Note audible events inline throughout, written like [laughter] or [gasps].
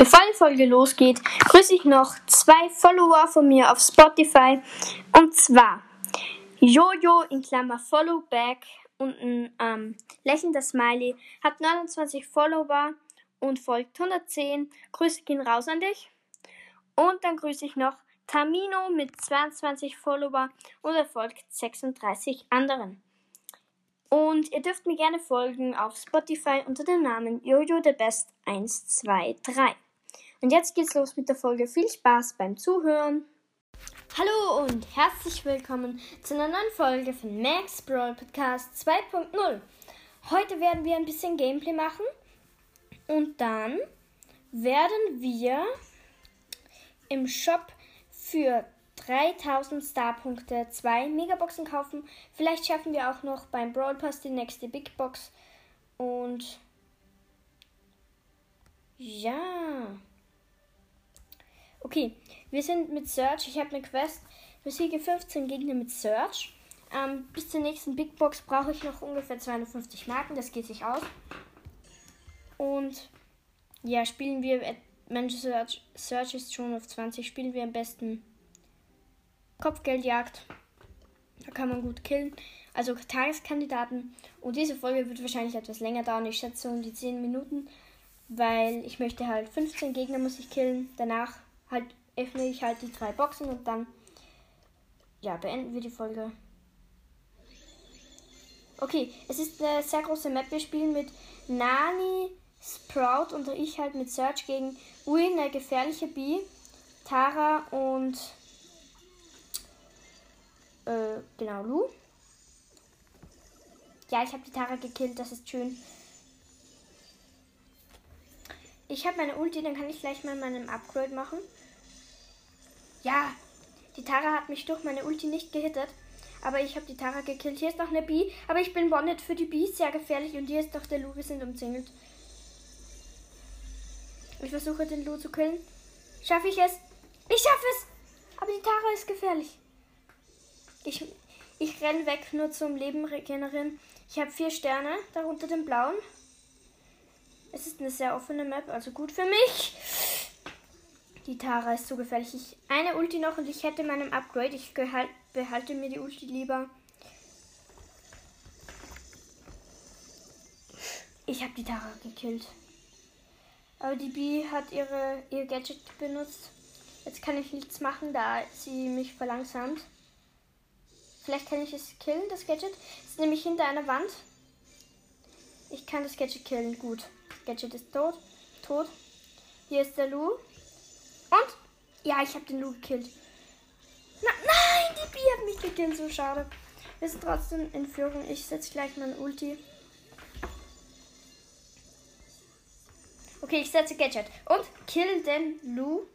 Bevor die Folge losgeht, grüße ich noch zwei Follower von mir auf Spotify. Und zwar Jojo in Klammer Followback und ein ähm, lächelnder Smiley hat 29 Follower und folgt 110. Grüße gehen raus an dich. Und dann grüße ich noch Tamino mit 22 Follower und er folgt 36 anderen. Und ihr dürft mir gerne folgen auf Spotify unter dem Namen Jojo the Best 123. Und jetzt geht's los mit der Folge. Viel Spaß beim Zuhören. Hallo und herzlich willkommen zu einer neuen Folge von Max Brawl Podcast 2.0. Heute werden wir ein bisschen Gameplay machen und dann werden wir im Shop für 3000 Starpunkte, zwei Megaboxen kaufen. Vielleicht schaffen wir auch noch beim Brawl Pass die nächste Big Box. Und ja. Okay, wir sind mit Search. Ich habe eine Quest. Besiege 15 Gegner mit Search. Ähm, bis zur nächsten Big Box brauche ich noch ungefähr 250 Marken. Das geht sich aus. Und ja, spielen wir. Mensch, Search, Search ist schon auf 20. Spielen wir am besten Kopfgeldjagd. Da kann man gut killen. Also Tageskandidaten. Und diese Folge wird wahrscheinlich etwas länger dauern. Ich schätze um die 10 Minuten. Weil ich möchte halt 15 Gegner muss ich killen. Danach halt öffne ich halt die drei Boxen und dann ja, beenden wir die Folge. Okay, es ist eine sehr große Map. Wir spielen mit Nani, Sprout und ich halt mit Search gegen Ui, eine gefährliche Bee, Tara und äh, genau, Lu. Ja, ich habe die Tara gekillt, das ist schön. Ich habe meine Ulti, dann kann ich gleich mal meinen Upgrade machen. Ja, die Tara hat mich durch meine Ulti nicht gehittet. Aber ich habe die Tara gekillt. Hier ist noch eine Bee. Aber ich bin Bonnet für die Bee. Sehr gefährlich. Und hier ist doch der Lu. Wir sind umzingelt. Ich versuche den Lu zu killen. Schaffe ich es? Ich schaffe es! Aber die Tara ist gefährlich. Ich, ich renne weg, nur zum Leben regenerieren. Ich habe vier Sterne, darunter den blauen. Es ist eine sehr offene Map, also gut für mich. Die Tara ist so gefährlich. Ich, eine Ulti noch und ich hätte meinem Upgrade. Ich behalte mir die Ulti lieber. Ich habe die Tara gekillt. Aber die B hat ihre, ihr Gadget benutzt. Jetzt kann ich nichts machen, da sie mich verlangsamt. Vielleicht kann ich es killen, das Gadget. Es ist nämlich hinter einer Wand. Ich kann das Gadget killen. Gut. Gadget ist tot. Tot. Hier ist der Lu. Und? Ja, ich habe den Lu gekillt. Na, nein, die Bi hat mich gekillt. So schade. Wir sind trotzdem in Führung. Ich setze gleich mein Ulti. Okay, ich setze Gadget. Und kill den Lu.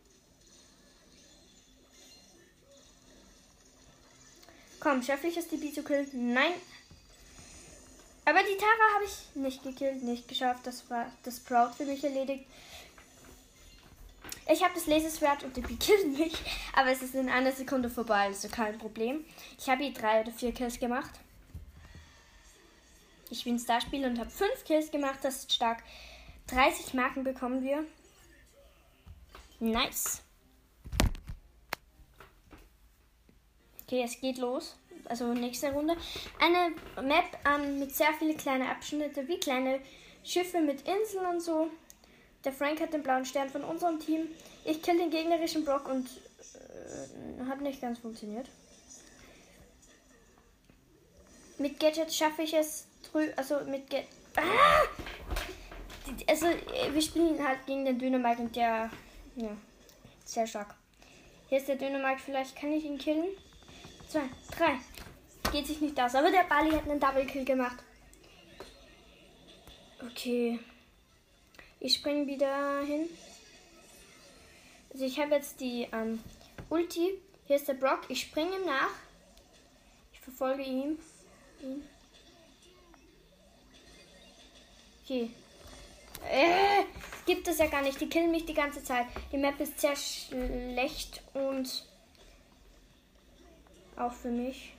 Komm, schaffe ich es, die Bee zu killen? Nein. Aber die Tara habe ich nicht gekillt, nicht geschafft. Das war das Proud für mich erledigt. Ich habe das Laserschwert und die killt [laughs] mich. Aber es ist in einer Sekunde vorbei, also kein Problem. Ich habe hier drei oder vier Kills gemacht. Ich bin Starspieler und habe fünf Kills gemacht. Das ist stark. 30 Marken bekommen wir. Nice. Okay, es geht los. Also nächste Runde. Eine Map ähm, mit sehr vielen kleinen Abschnitte, wie kleine Schiffe mit Inseln und so. Der Frank hat den blauen Stern von unserem Team. Ich kill den gegnerischen Brock und äh, hat nicht ganz funktioniert. Mit Gadgets schaffe ich es drü also mit Gadget. Ah! Also wir spielen halt gegen den Dynamite und der ja sehr stark. Hier ist der Dynamite, vielleicht kann ich ihn killen zwei, drei. Geht sich nicht aus. Aber der Bali hat einen Double Kill gemacht. Okay. Ich springe wieder hin. Also ich habe jetzt die ähm, Ulti. Hier ist der Brock. Ich springe ihm nach. Ich verfolge ihn. ihn. Okay. Äh, gibt es ja gar nicht. Die killen mich die ganze Zeit. Die Map ist sehr schlecht und auch für mich.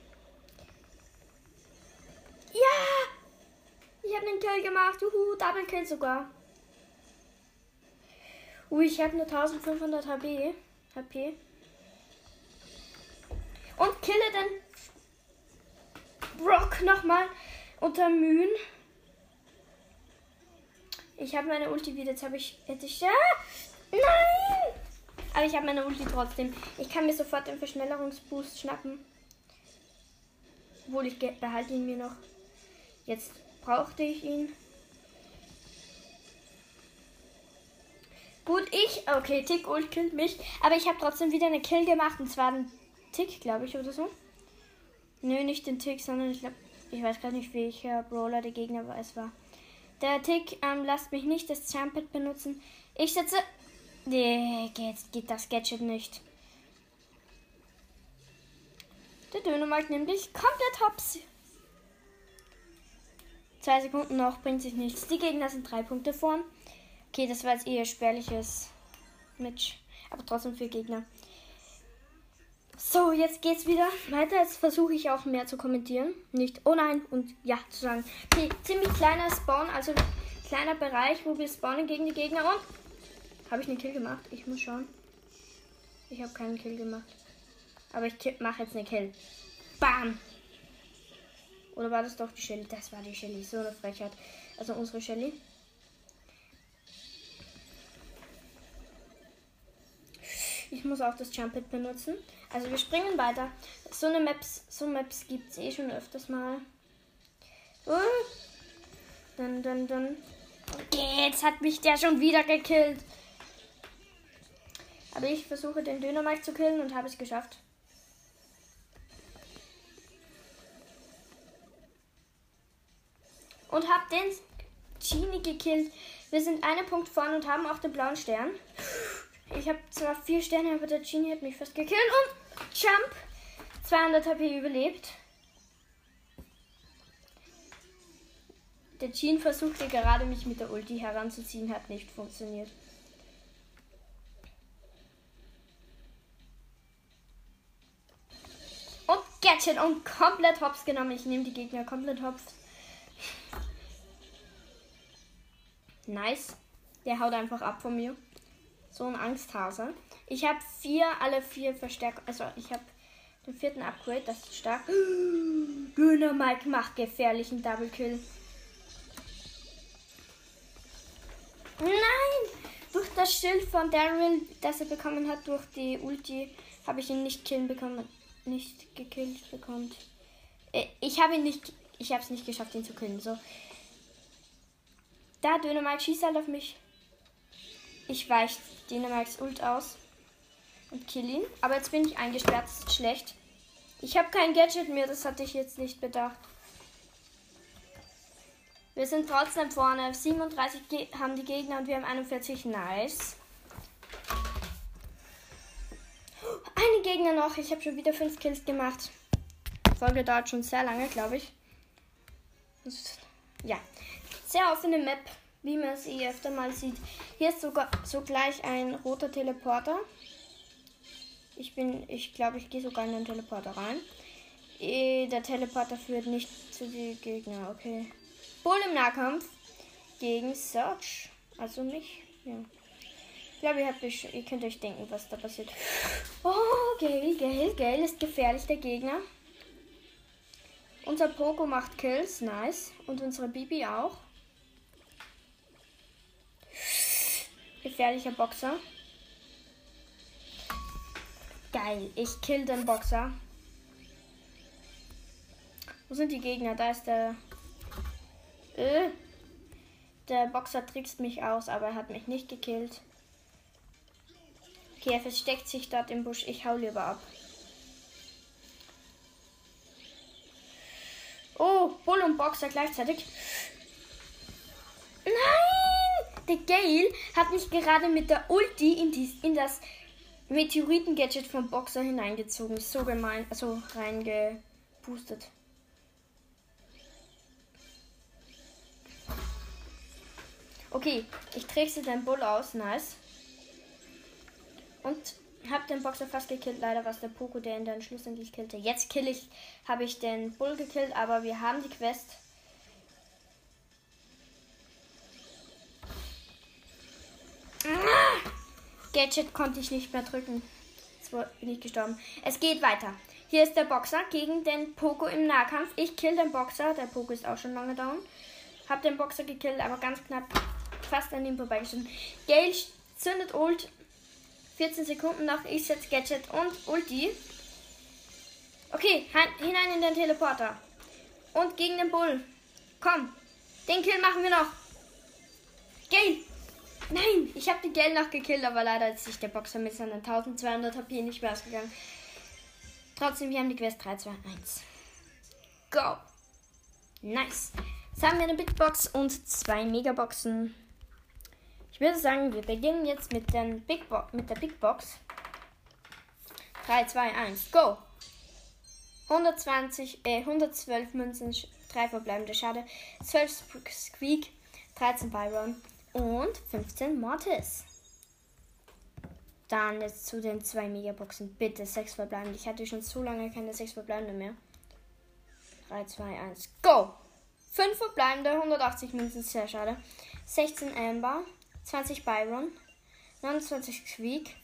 Ja! Ich habe einen Kill gemacht. Juhu, Double Kill sogar. Ui, ich habe nur 1500 HP. HP. Und kille den Brock nochmal unter Mühen. Ich habe meine Ulti wieder. Jetzt habe ich. Hätte ich. Ah, nein! Aber ich habe meine Ulti trotzdem. Ich kann mir sofort den Verschnellerungsboost schnappen. Obwohl ich behalte ihn mir noch. Jetzt brauchte ich ihn. Gut, ich. Okay, Tick Ult killt mich. Aber ich habe trotzdem wieder eine Kill gemacht. Und zwar den Tick, glaube ich, oder so. Nö, nicht den Tick, sondern ich glaube. Ich weiß gar nicht, welcher Brawler der Gegner es war. Der Tick ähm, lasst mich nicht das Jumpet benutzen. Ich setze. Nee, geht, geht das Gadget nicht. Der Dönermarkt nimmt dich komplett hops. Zwei Sekunden noch, bringt sich nichts. Die Gegner sind drei Punkte vorn. Okay, das war jetzt eher spärliches Match. Aber trotzdem für Gegner. So, jetzt geht's wieder weiter. Jetzt versuche ich auch mehr zu kommentieren. Nicht oh nein und ja zu sagen. Okay, ziemlich kleiner Spawn, also kleiner Bereich, wo wir spawnen gegen die Gegner. Und habe ich einen Kill gemacht? Ich muss schauen. Ich habe keinen Kill gemacht. Aber ich mache jetzt einen Kill. Bam! Oder war das doch die Shelly? Das war die Shelly. So eine Frechheit. Also unsere Shelly. Ich muss auch das Jump Hit benutzen. Also wir springen weiter. So eine Maps, so Maps gibt es eh schon öfters mal. Uh. Dann, dann, dann. Jetzt hat mich der schon wieder gekillt. Aber ich versuche den Dönermarkt zu killen und habe es geschafft. Und habe den Genie gekillt. Wir sind einen Punkt vorne und haben auch den blauen Stern. Ich habe zwar vier Sterne, aber der Genie hat mich fast gekillt. Und Jump. 200 HP überlebt. Der Jean versuchte gerade mich mit der Ulti heranzuziehen, hat nicht funktioniert. Und Gadget und komplett hops genommen. Ich nehme die Gegner komplett hops. Nice. Der haut einfach ab von mir. So ein Angsthase. Ich habe vier, alle vier Verstärker. Also ich habe den vierten Upgrade, das ist stark. [gasps] Döner Mike macht gefährlichen Double Kill. Nein! Durch das Schild von Daryl, das er bekommen hat, durch die Ulti, habe ich ihn nicht killen bekommen. Nicht gekillt bekommen. Äh, ich habe ihn nicht. Ich habe es nicht geschafft, ihn zu killen. So. Da, Dynamite schießt halt auf mich. Ich weiche Dynamites Ult aus und kill ihn. Aber jetzt bin ich eingesperrt, ist schlecht. Ich habe kein Gadget mehr, das hatte ich jetzt nicht bedacht. Wir sind trotzdem vorne. 37 haben die Gegner und wir haben 41. Nice. Eine Gegner noch. Ich habe schon wieder 5 Kills gemacht. Folge dauert schon sehr lange, glaube ich. Ja. Sehr offene Map wie man eh öfter mal sieht. Hier ist sogar sogleich ein roter Teleporter. Ich bin, ich glaube, ich gehe sogar in den Teleporter rein. Eh, der Teleporter führt nicht zu den Gegner, okay. Bull im Nahkampf gegen Search. Also mich, ja. Ich glaube, ihr, ihr könnt euch denken, was da passiert. Oh, Gale, Gale, Gale ist gefährlich, der Gegner. Unser Poco macht Kills, nice. Und unsere Bibi auch. Gefährlicher Boxer. Geil. Ich kill den Boxer. Wo sind die Gegner? Da ist der. Äh. Der Boxer trickst mich aus, aber er hat mich nicht gekillt. Okay, er versteckt sich dort im Busch. Ich hau lieber ab. Oh, Bull und Boxer gleichzeitig. Nein! Der Gale hat mich gerade mit der Ulti in, die, in das Meteoriten-Gadget vom Boxer hineingezogen. So gemein, also reingepustet. Okay, ich trickse den Bull aus, nice. Und hab den Boxer fast gekillt. Leider war es der Poco, der ihn dann schlussendlich killte. Jetzt kill ich, habe ich den Bull gekillt, aber wir haben die Quest. Gadget konnte ich nicht mehr drücken. Jetzt bin ich gestorben. Es geht weiter. Hier ist der Boxer gegen den Poco im Nahkampf. Ich kill den Boxer. Der Poco ist auch schon lange down. Hab den Boxer gekillt, aber ganz knapp fast an ihm vorbeigeschossen. Gale zündet Ult. 14 Sekunden noch. Ich setze Gadget und Ulti. Okay, hinein in den Teleporter. Und gegen den Bull. Komm, den Kill machen wir noch. Gale. Nein, ich habe den Gale noch gekillt, aber leider ist sich der Boxer mit seinen 1200 HP nicht mehr ausgegangen. Trotzdem, wir haben die Quest 3, 2, 1. Go. Nice. Jetzt haben wir eine Big Box und zwei Megaboxen. Ich würde sagen, wir beginnen jetzt mit, den Big mit der Big Box. 3, 2, 1, go! 120, äh, 112 Münzen, 3 verbleibende Schade, 12 Squeak, 13 Byron und 15 Mortis. Dann jetzt zu den zwei Megaboxen. Bitte 6 verbleibende. Ich hatte schon so lange keine 6 verbleibende mehr. 3, 2, 1, go! 5 verbleibende, 180 Münzen, sehr schade. 16 Amber, 20 Byron, 29 Squeak,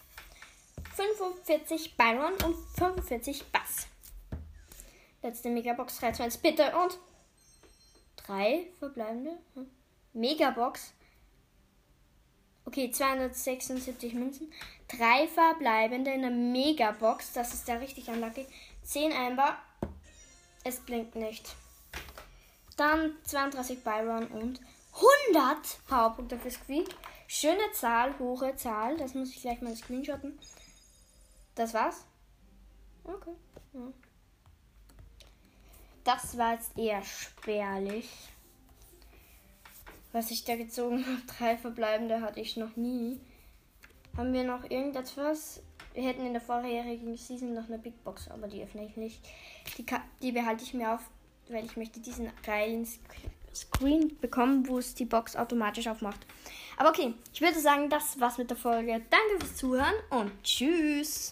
45 Byron und 45 Bass. Letzte Megabox 3, 2, 1, bitte und 3 verbleibende. Hm. Megabox. Okay, 276 Münzen. 3 verbleibende in der Megabox. Das ist da richtig unlucky. 10 Amber. Es blinkt nicht. Dann 32 Byron und 100 Powerpunkte für Squeak. Schöne Zahl, hohe Zahl. Das muss ich gleich mal screenshotten. Das war's? Okay. Ja. Das war jetzt eher spärlich. Was ich da gezogen habe, [laughs] drei verbleibende hatte ich noch nie. Haben wir noch irgendetwas? Wir hätten in der vorherigen Season noch eine Big Box, aber die öffne ich nicht. Die, die behalte ich mir auf, weil ich möchte diesen geilen Screen bekommen, wo es die Box automatisch aufmacht. Aber okay, ich würde sagen, das war's mit der Folge. Danke fürs Zuhören und tschüss.